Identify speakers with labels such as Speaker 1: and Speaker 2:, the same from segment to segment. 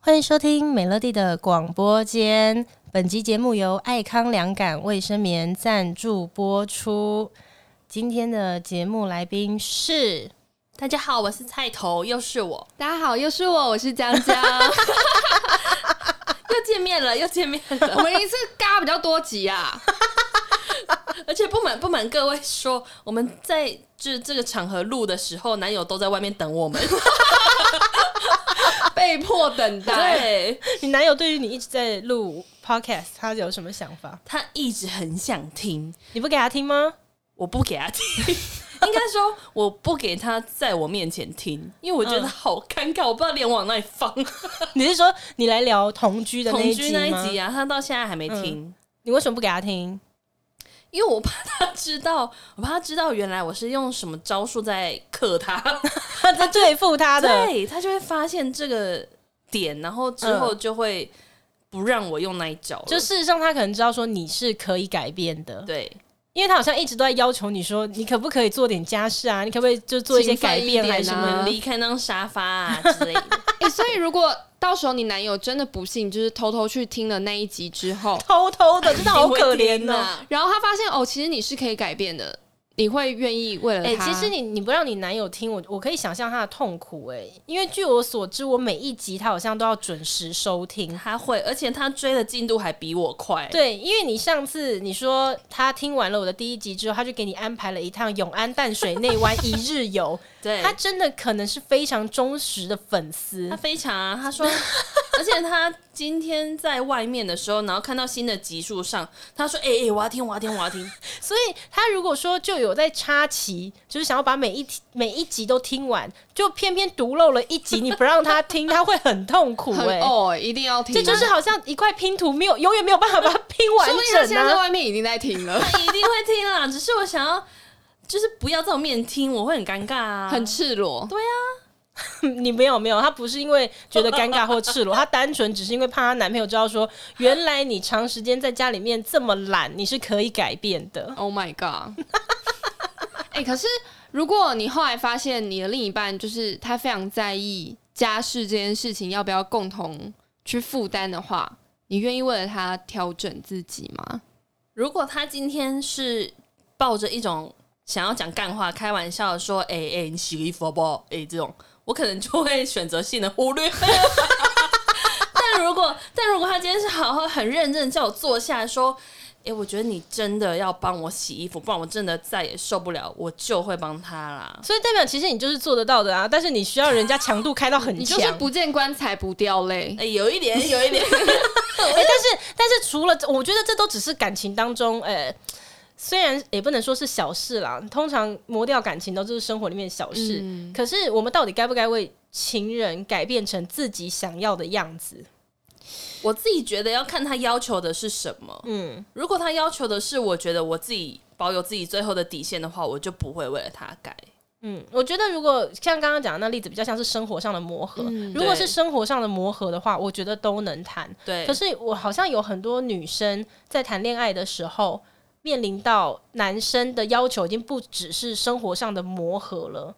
Speaker 1: 欢迎收听美乐蒂的广播间。本集节目由爱康凉感卫生棉赞助播出。今天的节目来宾是，
Speaker 2: 大家好，我是菜头，又是我。
Speaker 3: 大家好，又是我，我是江江。
Speaker 2: 又见面了，又见面了。
Speaker 3: 我们一次嘎比较多集啊，
Speaker 2: 不瞒不瞒各位说，我们在这这个场合录的时候，男友都在外面等我们。
Speaker 3: 被迫等待。
Speaker 2: 对，
Speaker 1: 你男友对于你一直在录 podcast，他有什么想法？
Speaker 2: 他一直很想听，
Speaker 1: 你不给他听吗？
Speaker 2: 我不给他听，应该说我不给他在我面前听，因为我觉得好尴尬，我不知道脸往哪里放。
Speaker 1: 你是说你来聊同居的那一集吗？
Speaker 2: 同居那一集啊，他到现在还没听。
Speaker 1: 嗯，你为什么不给他听？
Speaker 2: 因为我怕他知道，我怕他知道原来我是用什么招数在克他，
Speaker 1: 在对付他的，
Speaker 2: 对，他就会发现这个点，然后之后就会不让我用那一招。
Speaker 1: 就事实上，他可能知道说你是可以改变的，
Speaker 2: 对，
Speaker 1: 因为他好像一直都在要求你说，你可不可以做点家事啊？你可不可以就做一些改变，还是什么
Speaker 2: 离开那张沙发啊之类的？
Speaker 3: 哎、欸，所以如果。到时候你男友真的不幸就是偷偷去听了那一集之后，
Speaker 1: 偷偷的真的好可怜呐、啊。
Speaker 3: 然后他发现哦，其实你是可以改变的。你会愿意为了他？
Speaker 1: 哎、欸，其实你你不让你男友听我，我可以想象他的痛苦哎、欸，因为据我所知，我每一集他好像都要准时收听，
Speaker 2: 他会，而且他追的进度还比我快。
Speaker 1: 对，因为你上次你说他听完了我的第一集之后，他就给你安排了一趟永安淡水内湾一日游。对，他真的可能是非常忠实的粉丝，
Speaker 2: 他非常啊，他说，而且他今天在外面的时候，然后看到新的集数上，他说：“哎、欸、哎、欸，我要听，我要听，我要听。”
Speaker 1: 所以他如果说就有在插旗，就是想要把每一每一集都听完，就偏偏独漏了一集，你不让他听，他会很痛苦哎、欸。
Speaker 3: 哦，一定要听，
Speaker 1: 这就是好像一块拼图，没有永远没有办法把它拼完整、啊。
Speaker 3: 所以他现在在外面已经在听了，
Speaker 2: 他一定会听了。只是我想要。就是不要在我面前听，我会很尴尬啊，
Speaker 3: 很赤裸。
Speaker 2: 对啊，
Speaker 1: 你没有没有，他不是因为觉得尴尬或赤裸，他单纯只是因为怕她男朋友知道说，原来你长时间在家里面这么懒，你是可以改变的。
Speaker 3: Oh my god！哎、欸，可是如果你后来发现你的另一半就是他非常在意家事这件事情，要不要共同去负担的话，你愿意为了他调整自己吗？
Speaker 2: 如果他今天是抱着一种。想要讲干话、开玩笑说：“哎、欸、哎、欸，你洗个衣服好不好？”哎、欸，这种我可能就会选择性的忽略。但如果但如果他今天是好好很认真叫我坐下来说：“哎、欸，我觉得你真的要帮我洗衣服，不然我真的再也受不了。”我就会帮他啦。
Speaker 1: 所以代表其实你就是做得到的啊，但是你需要人家强度开到很强，
Speaker 3: 你就是不见棺材不掉泪。
Speaker 2: 哎、欸，有一点，有一点。哎、
Speaker 1: 欸，但是但是除了我觉得这都只是感情当中，哎、欸。虽然也不能说是小事啦，通常磨掉感情都是生活里面的小事。嗯、可是我们到底该不该为情人改变成自己想要的样子？
Speaker 2: 我自己觉得要看他要求的是什么。嗯，如果他要求的是我觉得我自己保有自己最后的底线的话，我就不会为了他改。
Speaker 1: 嗯，我觉得如果像刚刚讲的那例子，比较像是生活上的磨合。嗯、如果是生活上的磨合的话，我觉得都能谈。对，可是我好像有很多女生在谈恋爱的时候。面临到男生的要求已经不只是生活上的磨合了，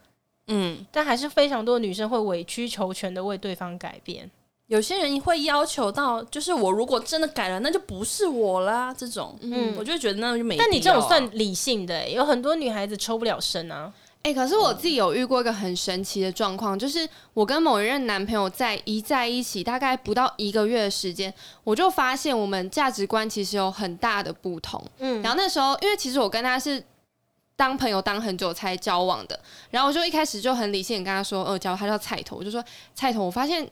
Speaker 1: 嗯，但还是非常多的女生会委曲求全的为对方改变。
Speaker 2: 有些人会要求到，就是我如果真的改了，那就不是我啦。这种，嗯，我就觉得那就没啊。
Speaker 1: 但你这种算理性的欸，有很多女孩子抽不了身啊。
Speaker 3: 哎、欸，可是我自己有遇过一个很神奇的状况，就是我跟某一任男朋友在一在一起，大概不到一个月的时间，我就发现我们价值观其实有很大的不同。嗯，然后那时候，因为其实我跟他是当朋友当很久才交往的，然后我就一开始就很理性跟他说，呃，假如他叫菜头，我就说菜头，我发现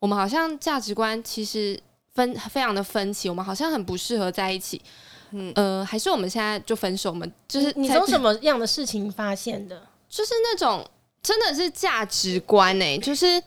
Speaker 3: 我们好像价值观其实分非常的分歧，我们好像很不适合在一起。嗯，呃，还是我们现在就分手？我们就是
Speaker 1: 你从什么样的事情发现的？
Speaker 3: 就是那种真的是价值观哎、欸，就是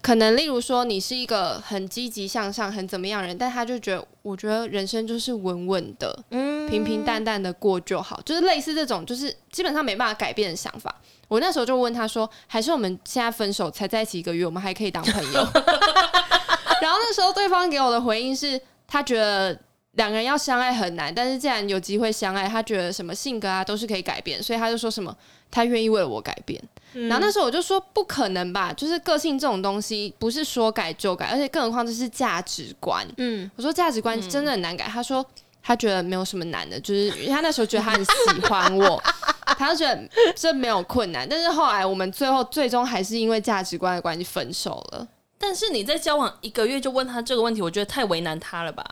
Speaker 3: 可能例如说你是一个很积极向上、很怎么样人，但他就觉得我觉得人生就是稳稳的，嗯，平平淡淡的过就好，就是类似这种，就是基本上没办法改变的想法。我那时候就问他说，还是我们现在分手才在一起一个月，我们还可以当朋友？然后那时候对方给我的回应是，他觉得。两个人要相爱很难，但是既然有机会相爱，他觉得什么性格啊都是可以改变，所以他就说什么他愿意为了我改变。嗯、然后那时候我就说不可能吧，就是个性这种东西不是说改就改，而且更何况这是价值观。嗯，我说价值观真的很难改。嗯、他说他觉得没有什么难的，就是因为他那时候觉得他很喜欢我，他就觉得这没有困难。但是后来我们最后最终还是因为价值观的关系分手了。
Speaker 2: 但是你在交往一个月就问他这个问题，我觉得太为难他了吧？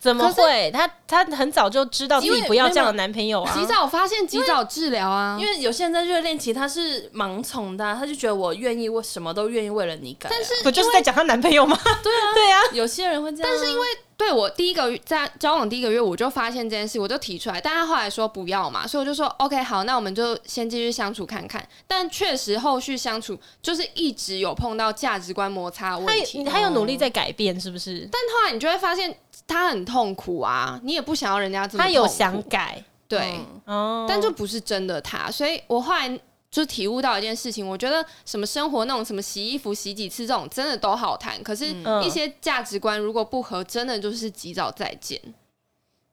Speaker 1: 怎么会？他他很早就知道自己不要这样的男朋友啊！
Speaker 3: 及早发现，及早治疗啊！
Speaker 2: 因为有些人在热恋期他是盲从的，他就觉得我愿意为什么都愿意为了你改。
Speaker 3: 但是
Speaker 1: 不就是在讲她男朋友吗？
Speaker 2: 对啊，
Speaker 1: 对啊，
Speaker 2: 有些人会这样。
Speaker 3: 但是因为对我第一个在交往第一个月我就发现这件事，我就提出来，但他后来说不要嘛，所以我就说 OK 好，那我们就先继续相处看看。但确实后续相处就是一直有碰到价值观摩擦问题，
Speaker 1: 他有努力在改变，是不是？
Speaker 3: 但后来你就会发现。他很痛苦啊，你也不想要人家这么。
Speaker 1: 他有想改，
Speaker 3: 对，哦，但就不是真的他，所以我后来就体悟到一件事情，我觉得什么生活那种什么洗衣服洗几次这种真的都好谈，可是一些价值观如果不合，真的就是及早再见。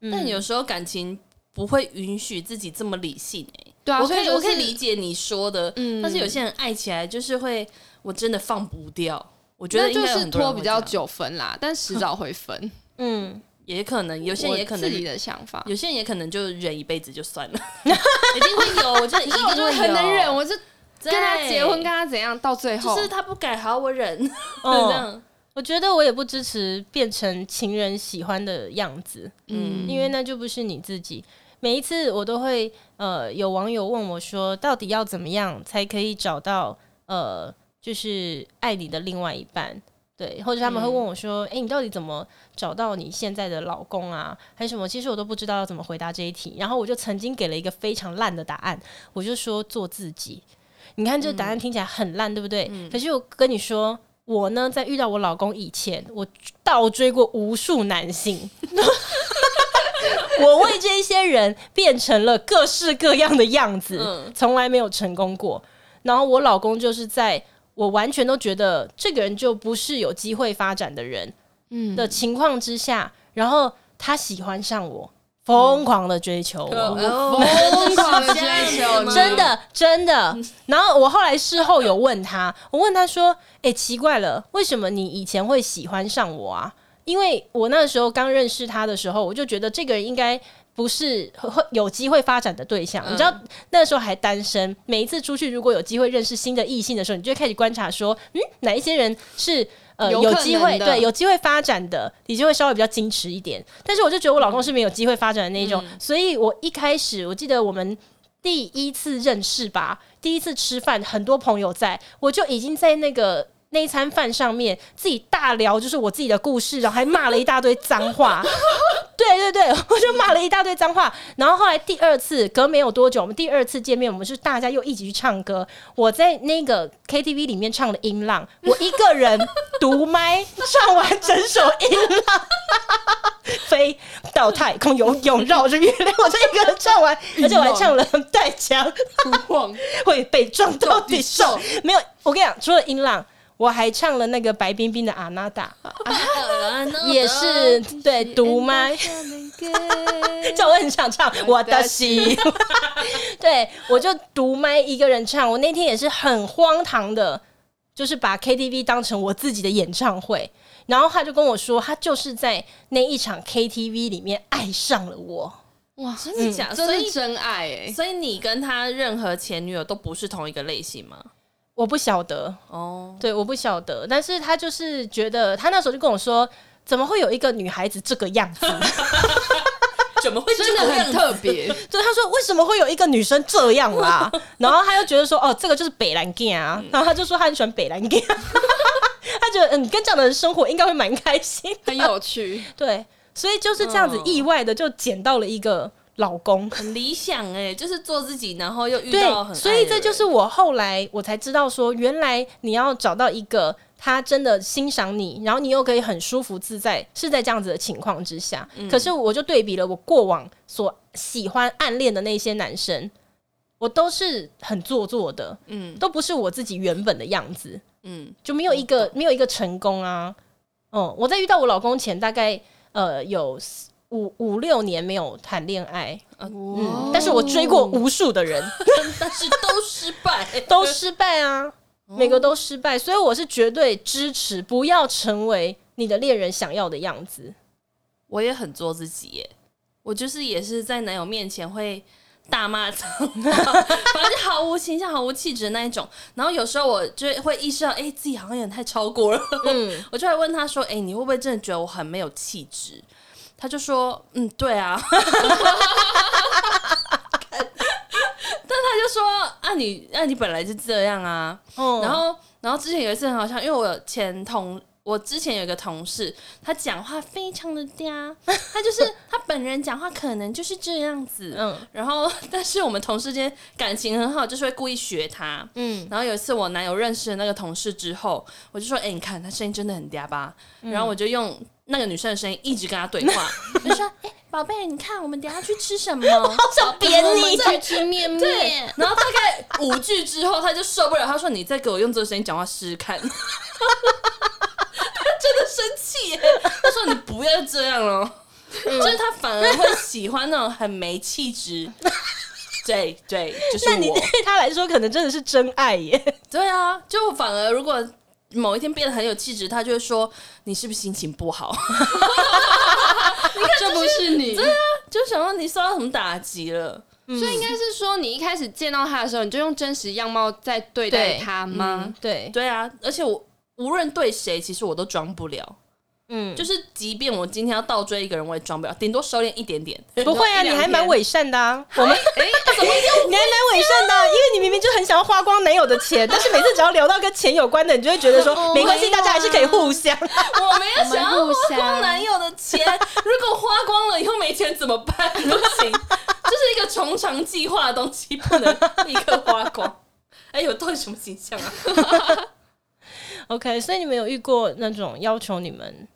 Speaker 2: 嗯、但有时候感情不会允许自己这么理性哎、欸，
Speaker 3: 对啊，
Speaker 2: 我可以、
Speaker 3: 就是、
Speaker 2: 我可以理解你说的，嗯，但是有些人爱起来就是会，我真的放不掉，我觉得
Speaker 3: 就是拖比较久分啦，但迟早会分。
Speaker 2: 嗯，也可能有些人也可能
Speaker 3: 自己的想法，
Speaker 2: 有些人也可能就忍一辈子就算了，一定会有。我觉得 一定会有，
Speaker 3: 很能忍，我就跟他结婚，跟他怎样，到最后
Speaker 2: 就是他不改，好我忍。这样，
Speaker 1: 我觉得我也不支持变成情人喜欢的样子，嗯，因为那就不是你自己。每一次我都会，呃，有网友问我说，到底要怎么样才可以找到，呃，就是爱你的另外一半。对，或者他们会问我说：“哎、嗯，你到底怎么找到你现在的老公啊？还是什么？”其实我都不知道要怎么回答这一题。然后我就曾经给了一个非常烂的答案，我就说做自己。你看这个答案听起来很烂，嗯、对不对？嗯、可是我跟你说，我呢在遇到我老公以前，我倒追过无数男性，我为这一些人变成了各式各样的样子，嗯、从来没有成功过。然后我老公就是在。我完全都觉得这个人就不是有机会发展的人，嗯的情况之下，然后他喜欢上我，疯狂的追求我，疯狂的追求，真的真的。然后我后来事后有问他，我问他说：“哎，奇怪了，为什么你以前会喜欢上我啊？因为我那时候刚认识他的时候，我就觉得这个人应该。”不是会有机会发展的对象，嗯、你知道那时候还单身，每一次出去如果有机会认识新的异性的时候，你就会开始观察说，嗯，哪一些人是呃有机会对有机会发展的，你就会稍微比较矜持一点。但是我就觉得我老公是没有机会发展的那一种，嗯、所以我一开始我记得我们第一次认识吧，第一次吃饭，很多朋友在，我就已经在那个。那一餐饭上面自己大聊，就是我自己的故事，然后还骂了一大堆脏话。对对对，我就骂了一大堆脏话。然后后来第二次隔没有多久，我们第二次见面，我们是大家又一起去唱歌。我在那个 KTV 里面唱了《音浪》，我一个人独麦唱完整首《音浪》，飞到太空游泳绕着月亮，我这一个人唱完，而且我还唱了带枪，会被撞到地上。没有，我跟你讲，除了《音浪》。我还唱了那个白冰冰的阿娜达，也是对独麦，这我很想唱我的心，对，我就独麦一个人唱。我那天也是很荒唐的，就是把 KTV 当成我自己的演唱会。然后他就跟我说，他就是在那一场 KTV 里面爱上了我。
Speaker 2: 哇，真的假的？
Speaker 3: 这是真爱欸。
Speaker 2: 所以你跟他任何前女友都不是同一个类型吗？
Speaker 1: 我不晓得哦，对，我不晓得，但是他就是觉得，他那时候就跟我说，怎么会有一个女孩子这个样子？
Speaker 2: 怎么会真的很特别？
Speaker 1: 对，他说为什么会有一个女生这样啦？然后他又觉得说，哦，这个就是北兰 gay 啊，然后他就说他很喜欢北兰 gay，他觉得嗯，跟这样的人生活应该会蛮开心，
Speaker 3: 很有趣。
Speaker 1: 对，所以就是这样子意外的就捡到了一个。老公
Speaker 2: 很理想哎，就是做自己，然后又遇到很爱的人。
Speaker 1: 所以这就是我后来我才知道说，原来你要找到一个他真的欣赏你，然后你又可以很舒服自在，是在这样子的情况之下。嗯、可是我就对比了我过往所喜欢暗恋的那些男生，我都是很做作的，嗯，都不是我自己原本的样子，嗯，就没有一个没有一个成功啊。嗯，我在遇到我老公前，大概呃有。五五六年没有谈恋爱，嗯，但是我追过无数的人，
Speaker 2: 但是都失败，
Speaker 1: 都失败啊，每个都失败，所以我是绝对支持不要成为你的恋人想要的样子。
Speaker 2: 我也很做自己耶，我就是也是在男友面前会大骂脏话，反正毫无形象、毫无气质的那一种。然后有时候我就会意识到，哎、欸，自己好像有点太超过了。嗯，我就会问他说，哎、欸，你会不会真的觉得我很没有气质？他就说：“嗯，对啊。”但他就说：“啊你，你啊，你本来就这样啊。哦”然后，然后之前有一次很好笑，因为我有前同，我之前有一个同事，他讲话非常的嗲，他就是他本人讲话可能就是这样子。嗯，然后但是我们同事间感情很好，就是会故意学他。嗯，然后有一次我男友认识了那个同事之后，我就说：“哎、欸，你看他声音真的很嗲吧？”嗯、然后我就用。那个女生的声音一直跟他对话，就说：“哎、欸，宝贝，你看我们等下去吃什么？
Speaker 1: 好想扁你，
Speaker 3: 去吃面面。”
Speaker 2: 对，然后大概五句之后，他就受不了，他说：“你再给我用这个声音讲话试试看。”他真的生气耶，他说：“你不要这样了。嗯”就是他反而会喜欢那种很没气质。对对，就是我。那你对
Speaker 1: 他来说，可能真的是真爱耶。
Speaker 2: 对啊，就反而如果。某一天变得很有气质，他就会说：“你是不是心情不好？”
Speaker 3: 你看，这不是你。
Speaker 2: 对啊，就想说你受到什么打击了。
Speaker 3: 嗯、所以应该是说，你一开始见到他的时候，你就用真实样貌在对待他吗？
Speaker 1: 嗯、对
Speaker 2: 对啊，而且我无论对谁，其实我都装不了。嗯，就是即便我今天要倒追一个人，我也装不了，顶多收敛一点点。
Speaker 1: 不会啊，你还蛮伪善的啊。我们哎，怎么 你还蛮伪善的？因为你明明就很想要花光男友的钱，但是每次只要聊到跟钱有关的，你就会觉得说没关系，大家还是可以互相。
Speaker 2: 我没有想要花光男友的钱，如果花光了以后没钱怎么办？不行，这是一个从长计划的东西，不能立刻花光。哎，我到底什么形象啊
Speaker 1: ？OK，所以你们有遇过那种要求你们？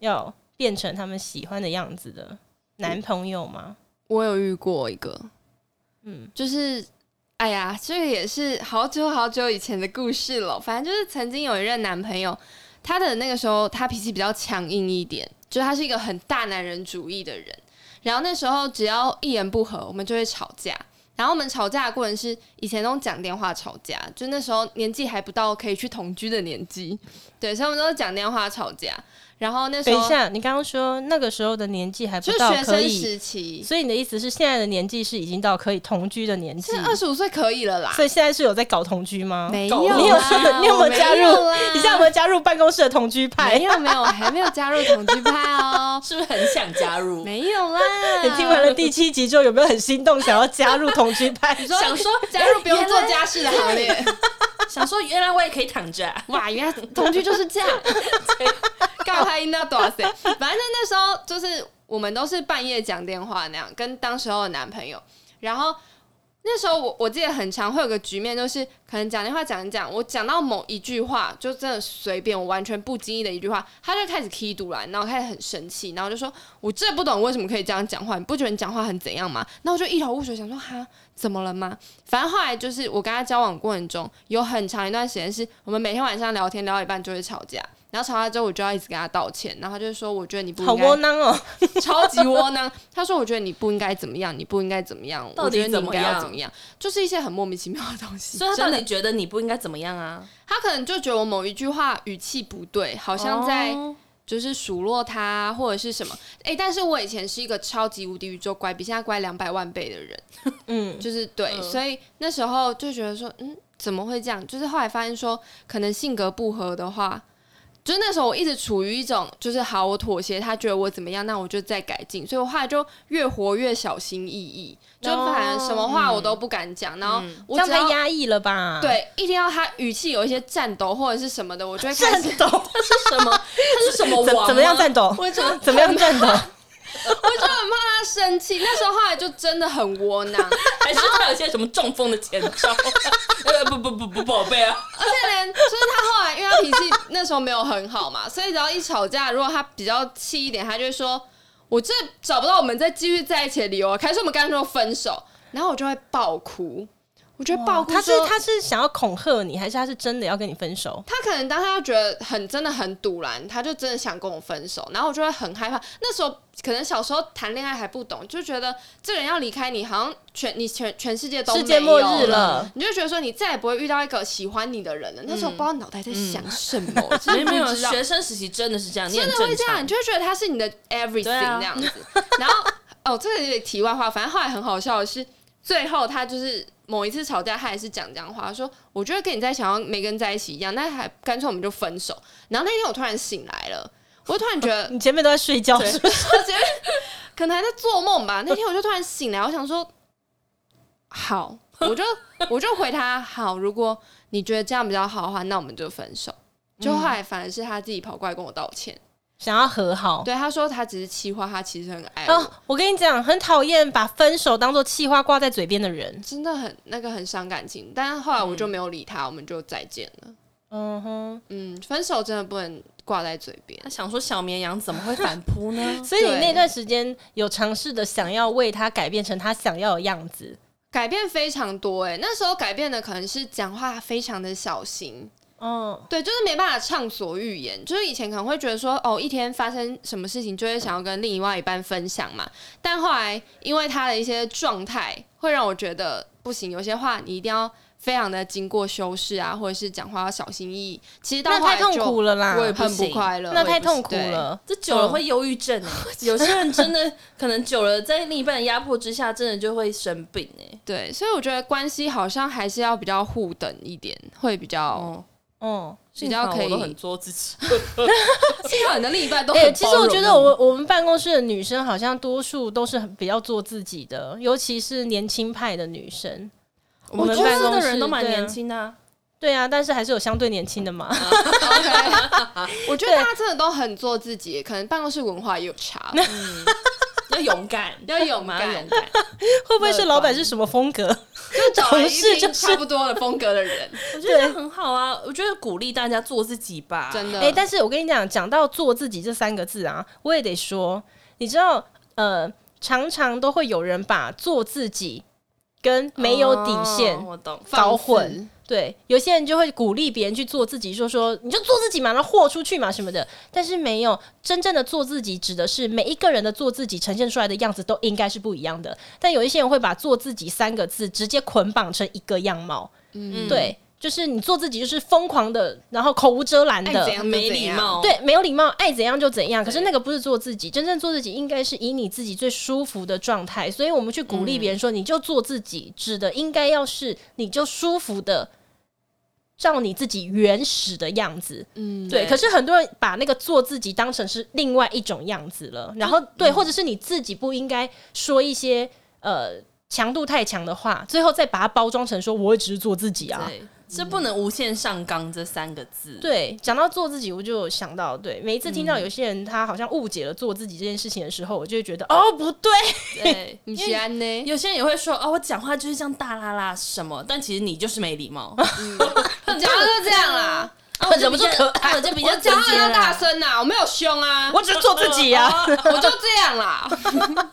Speaker 1: 要变成他们喜欢的样子的男朋友吗？
Speaker 3: 我有遇过一个，嗯，就是，哎呀，这个也是好久好久以前的故事了。反正就是曾经有一任男朋友，他的那个时候他脾气比较强硬一点，就他是一个很大男人主义的人。然后那时候只要一言不合，我们就会吵架。然后我们吵架的过程是以前都讲电话吵架，就那时候年纪还不到可以去同居的年纪，对，所以我们都是讲电话吵架。然后那时候，
Speaker 1: 等一下，你刚刚说那个时候的年纪还不到可以，
Speaker 3: 就学生时期，
Speaker 1: 所以你的意思是现在的年纪是已经到可以同居的年纪？
Speaker 3: 二十五岁可以了啦。
Speaker 1: 所以现在是有在搞同居吗？
Speaker 3: 没有，
Speaker 1: 你有 你有没有加入？你现在有没有加入办公室的同居派？
Speaker 3: 没有没有，还没有加入同居派哦。
Speaker 2: 是不是很想加入？
Speaker 3: 没有啦。
Speaker 1: 你听完了第七集之后，有没有很心动，想要加入同居派？
Speaker 3: 想说加入不用做家事的行列。
Speaker 2: 想说原来我也可以躺着，
Speaker 3: 哇！原来同居就是这样。告他应该多少岁？反正那时候就是我们都是半夜讲电话那样，跟当时候的男朋友。然后那时候我我记得很长会有个局面，就是可能讲电话讲一讲，我讲到某一句话，就真的随便，我完全不经意的一句话，他就开始踢堵了，然后开始很生气，然后就说：“我真的不懂为什么可以这样讲话，你不觉得你讲话很怎样吗？”然后我就一头雾水，想说：“哈，怎么了吗？”反正后来就是我跟他交往过程中，有很长一段时间是我们每天晚上聊天聊到一半就会吵架。然后吵架之后，我就要一直跟他道歉。然后他就说：“我觉得你不应该……
Speaker 1: 好窝囊哦，
Speaker 3: 超级窝囊。”他说：“我觉得你不应该怎么样，你不应该怎么样。我觉得你应该要怎么样，就是一些很莫名其妙的东西。”
Speaker 2: 所以他到底觉得你不应该怎么样啊？
Speaker 3: 他可能就觉得我某一句话语气不对，好像在就是数落他或者是什么。哎、欸，但是我以前是一个超级无敌宇宙乖，比现在乖两百万倍的人。嗯，就是对，嗯、所以那时候就觉得说，嗯，怎么会这样？就是后来发现说，可能性格不合的话。就那时候，我一直处于一种就是好，我妥协，他觉得我怎么样，那我就再改进。所以我后来就越活越小心翼翼，就反正什么话我都不敢讲。然后我
Speaker 1: 这样太压抑了吧？
Speaker 3: 对，一听到他语气有一些颤抖或者是什么的，我就会开始
Speaker 1: 抖。
Speaker 3: 他是什么？他是什么王？
Speaker 1: 怎么样颤抖？
Speaker 3: 我就
Speaker 1: 怎么样颤抖？
Speaker 3: 我就很怕他生气。那时候后来就真的很窝囊，
Speaker 2: 还是他有些什么中风的前兆？呃不不不不，宝贝啊！
Speaker 3: 而且连就是他后来，因为他脾气那时候没有很好嘛，所以只要一吵架，如果他比较气一点，他就会说：“我这找不到我们再继续在一起的理由，还是我们干脆分手。”然后我就会爆哭。我觉得报复
Speaker 1: 他是他是想要恐吓你，还是他是真的要跟你分手？
Speaker 3: 他可能当他觉得很真的很堵然，他就真的想跟我分手，然后我就会很害怕。那时候可能小时候谈恋爱还不懂，就觉得这个人要离开你，好像全你全全世界都世界末日了，你就觉得说你再也不会遇到一个喜欢你的人了。嗯、那时候不知道脑袋在想 什么，
Speaker 2: 没有没有，学生时期真的是这样，
Speaker 3: 真的会这样，你就会觉得他是你的 everything、啊、这样子。然后哦，这个有点题外话，反正后来很好笑的是，最后他就是。某一次吵架，他也是讲这样话，说我觉得跟你在想要没跟在一起一样，那还干脆我们就分手。然后那天我突然醒来了，我就突然觉得
Speaker 1: 你前面都在睡觉，是不是？
Speaker 3: 可能还在做梦吧。那天我就突然醒来，我想说好，我就我就回他好。如果你觉得这样比较好的话，那我们就分手。就后来反而是他自己跑过来跟我道歉。
Speaker 1: 想要和好，
Speaker 3: 对他说他只是气话，他其实很爱我。哦，
Speaker 1: 我跟你讲，很讨厌把分手当做气话挂在嘴边的人，
Speaker 3: 真的很那个很伤感情。但是后来我就没有理他，嗯、我们就再见了。
Speaker 1: 嗯哼，
Speaker 3: 嗯，分手真的不能挂在嘴边。
Speaker 2: 他想说小绵羊怎么会反扑呢？
Speaker 1: 所以你那段时间有尝试的想要为他改变成他想要的样子，
Speaker 3: 改变非常多哎、欸。那时候改变的可能是讲话非常的小心。哦，对，就是没办法畅所欲言。就是以前可能会觉得说，哦，一天发生什么事情就会想要跟另外一半分享嘛。但后来因为他的一些状态，会让我觉得不行。有些话你一定要非常的经过修饰啊，或者是讲话要小心翼翼。其实到后来
Speaker 1: 太痛苦了啦，
Speaker 3: 我也很不快乐，
Speaker 1: 那太痛苦了。
Speaker 2: 这久了会忧郁症哎、欸，有些人真的可能久了在另一半的压迫之下，真的就会生病哎、欸。
Speaker 3: 对，所以我觉得关系好像还是要比较互等一点，会比较。嗯
Speaker 1: 哦，
Speaker 2: 比较可以很做自己，
Speaker 3: 幸好你的另一半都很、欸。
Speaker 1: 其实我觉得我我们办公室的女生好像多数都是很比较做自己的，尤其是年轻派的女生。
Speaker 2: 我们办公室的人都蛮年轻的、啊
Speaker 1: 对，啊，但是还是有相对年轻的嘛。
Speaker 3: 我觉得大家真的都很做自己，可能办公室文化也有差。嗯
Speaker 2: 要勇敢，
Speaker 3: 要勇敢，勇敢。
Speaker 1: 会不会是老板是什么风格？
Speaker 3: 就找一个差不多的风格的人，
Speaker 2: 我觉得很好啊。我觉得鼓励大家做自己吧，
Speaker 3: 真的。
Speaker 1: 哎、欸，但是我跟你讲，讲到做自己这三个字啊，我也得说，你知道，呃，常常都会有人把做自己跟没有底线，搞混。对，有些人就会鼓励别人去做自己，说说你就做自己嘛，然后豁出去嘛什么的。但是没有真正的做自己，指的是每一个人的做自己呈现出来的样子都应该是不一样的。但有一些人会把“做自己”三个字直接捆绑成一个样貌，嗯，对。就是你做自己，就是疯狂的，然后口无遮拦的，
Speaker 2: 怎样没礼貌。
Speaker 1: 对，没有礼貌，爱怎样就怎样。可是那个不是做自己，真正做自己应该是以你自己最舒服的状态。所以我们去鼓励别人说，你就做自己，指的应该要是你就舒服的，照你自己原始的样子。嗯，对。可是很多人把那个做自己当成是另外一种样子了。然后对，或者是你自己不应该说一些呃强度太强的话，最后再把它包装成说我也只是做自己啊。
Speaker 2: 是不能无限上纲这三个字。
Speaker 1: 对，讲到做自己，我就想到，对，每一次听到有些人他好像误解了做自己这件事情的时候，我就会觉得，哦，不对，
Speaker 2: 对，你喜欢呢？有些人也会说，哦，我讲话就是这样大啦啦什么，但其实你就是没礼貌。
Speaker 3: 嗯，讲话就这样啦，
Speaker 1: 啊，我忍不住可爱，
Speaker 3: 我就比较讲话要大声呐，我没有凶啊，
Speaker 1: 我只是做自己啊，
Speaker 3: 我就这样啦。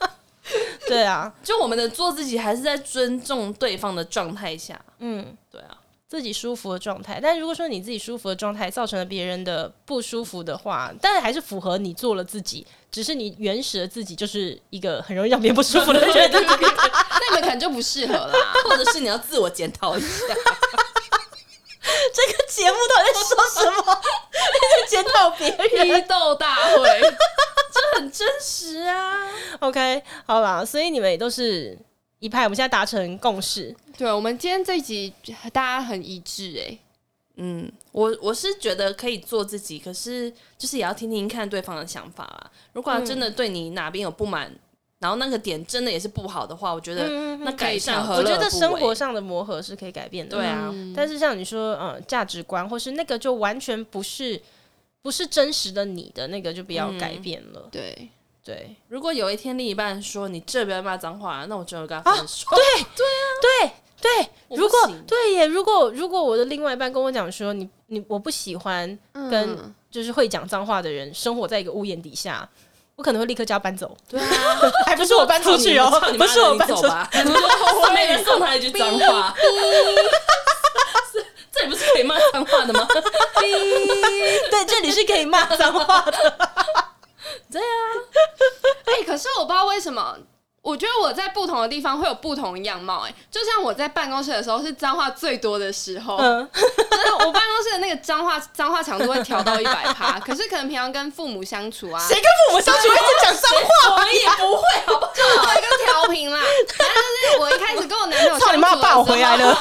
Speaker 1: 对啊，
Speaker 2: 就我们的做自己还是在尊重对方的状态下，嗯，对啊。
Speaker 1: 自己舒服的状态，但如果说你自己舒服的状态造成了别人的不舒服的话，但是还是符合你做了自己，只是你原始的自己就是一个很容易让别人不舒服的人，那
Speaker 3: 你们可能就不适合啦，
Speaker 2: 或者是你要自我检讨一下。
Speaker 1: 这个节目到底在说什么？在检讨别人，
Speaker 3: 批斗大会，
Speaker 2: 这很真实啊。
Speaker 1: OK，好啦，所以你们也都是。一派，我们现在达成共识。
Speaker 3: 对，我们今天这一集大家很一致哎。
Speaker 2: 嗯，我我是觉得可以做自己，可是就是也要听听看对方的想法啦。如果他真的对你哪边有不满，嗯、然后那个点真的也是不好的话，我觉得那改善和，
Speaker 1: 我觉得生活上的磨合是可以改变的。
Speaker 2: 对啊，
Speaker 1: 嗯、但是像你说，嗯，价值观或是那个就完全不是不是真实的你的那个，就不要改变了。
Speaker 3: 嗯、对。
Speaker 2: 对，如果有一天另一半说你这边骂脏话，那我就会跟他分手。
Speaker 1: 啊、对对啊，对对。如果对耶，如果如果我的另外一半跟我讲说你你我不喜欢跟就是会讲脏话的人生活在一个屋檐底下，我可能会立刻叫他搬走。
Speaker 2: 对啊，
Speaker 1: 还不是我搬出去哦，不是我搬走吧？
Speaker 2: 后面送他一句脏话。这里不是可以骂脏话的吗？
Speaker 1: 对，这里是可以骂脏话的。
Speaker 2: 对啊，
Speaker 3: 哎、欸，可是我不知道为什么。我觉得我在不同的地方会有不同的样貌，哎，就像我在办公室的时候是脏话最多的时候，嗯，就是我办公室的那个脏话脏话强度会调到一百趴，可是可能平常跟父母相处啊，
Speaker 1: 谁跟父母相处会一直讲脏话？
Speaker 2: 我们也不会，好不好？
Speaker 3: 就做一个调频啦。反正就是我一开始跟我男朋友，操
Speaker 1: 你妈，爸我回来了，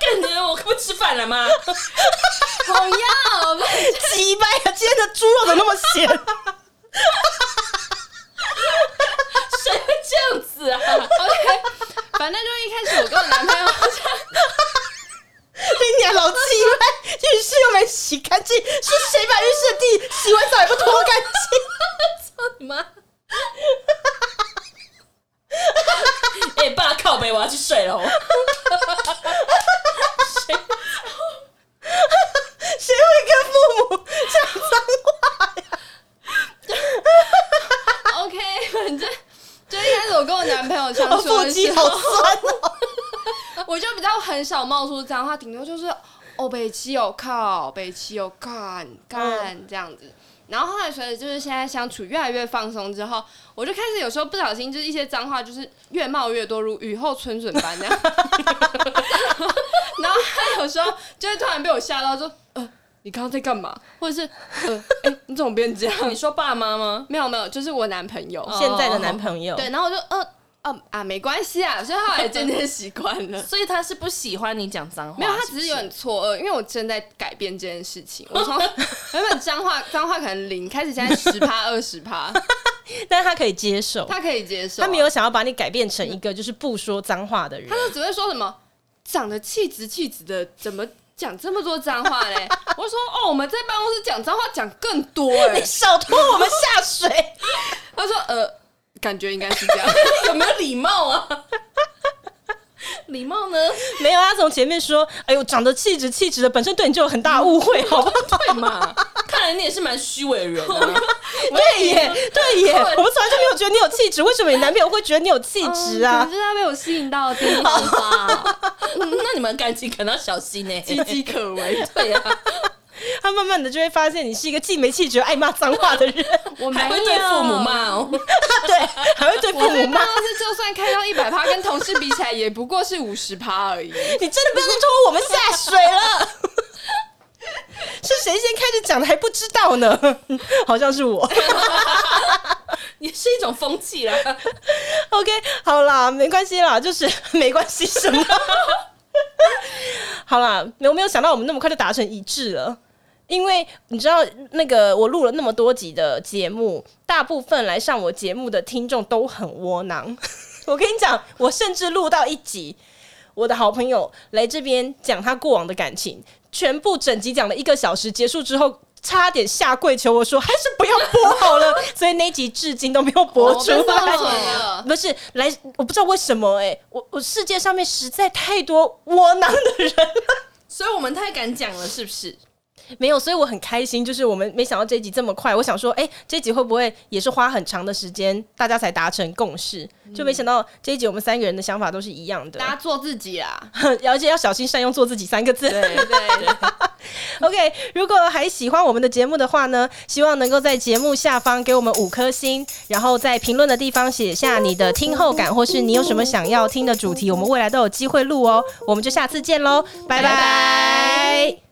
Speaker 2: 干你我不吃饭了吗？
Speaker 3: 好要，
Speaker 1: 鸡掰啊！今天的猪肉怎么那么咸？
Speaker 2: 谁会这样子啊
Speaker 3: ？OK，反正就一开始我跟我男朋友，
Speaker 1: 你娘老鸡掰，浴室又没洗干净，是谁把浴室的地洗完澡也不拖干净？
Speaker 2: 操你妈！哎、欸，爸靠北，我要去睡了。谁？
Speaker 1: 谁会跟父母讲脏话呀
Speaker 3: ？OK，反正。就一开始我跟我男朋友相处的时候，我就比较很少冒出脏话，顶多就是哦北七有靠，北七有干干这样子。然后后来随着就是现在相处越来越放松之后，我就开始有时候不小心就是一些脏话就是越冒越多，如雨后春笋般那样。然后他有时候就会突然被我吓到，说呃。你刚刚在干嘛？或者是，呃，哎、欸，你怎么变这样？
Speaker 2: 你说爸妈吗？
Speaker 3: 没有没有，就是我男朋友，
Speaker 1: 现在的男朋友。
Speaker 3: 对，然后我就，呃，呃啊，没关系啊，所以后来渐渐习惯了。
Speaker 2: 所以他是不喜欢你讲脏话？
Speaker 3: 没有，他只是有点错愕，因为我正在改变这件事情。我从 原本脏话脏话可能零，开始现在十趴二十趴，
Speaker 1: 但是他可以接受，
Speaker 3: 他可以接受，
Speaker 1: 他没有想要把你改变成一个就是不说脏话的人，
Speaker 3: 他就只会说什么长得气质气质的，怎么？讲这么多脏话嘞！我说哦，我们在办公室讲脏话讲更多哎，
Speaker 1: 你少拖我们下水。
Speaker 3: 他说呃，感觉应该是这样，
Speaker 2: 有没有礼貌啊？礼貌呢？
Speaker 1: 没有，他从前面说，哎呦，长得气质气质的，本身对你就有很大误会，好不好？
Speaker 2: 对嘛？看来你也是蛮虚伪的人啊。
Speaker 1: 对耶，对耶，我们从来就没有觉得你有气质，为什么你男朋友会觉得你有气质啊？
Speaker 3: 可是他被我吸引到的地方吧。
Speaker 2: 那你们感情可能要小心呢，
Speaker 3: 岌岌可危。
Speaker 2: 对呀。
Speaker 1: 他慢慢的就会发现你是一个既没气质又爱骂脏话的人，
Speaker 3: 我没
Speaker 2: 还会对父母骂哦，
Speaker 1: 对，还会对父母骂。
Speaker 3: 但是就算开到一百趴，跟同事比起来也不过是五十趴而已。
Speaker 1: 你真的不要再拖我们下水了。是谁先开始讲的还不知道呢？好像是我，
Speaker 2: 也是一种风气啦。
Speaker 1: OK，好啦，没关系啦，就是没关系什么。好啦，我没有想到我们那么快就达成一致了。因为你知道，那个我录了那么多集的节目，大部分来上我节目的听众都很窝囊。我跟你讲，我甚至录到一集，我的好朋友来这边讲他过往的感情，全部整集讲了一个小时，结束之后差点下跪求我说，还是不要播好了。所以那集至今都没有播出来。哦、不是来，我不知道为什么哎、欸，我我世界上面实在太多窝囊的人了，
Speaker 2: 所以我们太敢讲了，是不是？
Speaker 1: 没有，所以我很开心。就是我们没想到这一集这么快，我想说，哎，这一集会不会也是花很长的时间，大家才达成共识？嗯、就没想到这一集我们三个人的想法都是一样的。
Speaker 3: 大家做自己啊，
Speaker 1: 而且要小心善用“做自己”三个字。
Speaker 3: 对对。对
Speaker 1: OK，如果还喜欢我们的节目的话呢，希望能够在节目下方给我们五颗星，然后在评论的地方写下你的听后感，或是你有什么想要听的主题，我们未来都有机会录哦。我们就下次见喽，拜拜。拜拜。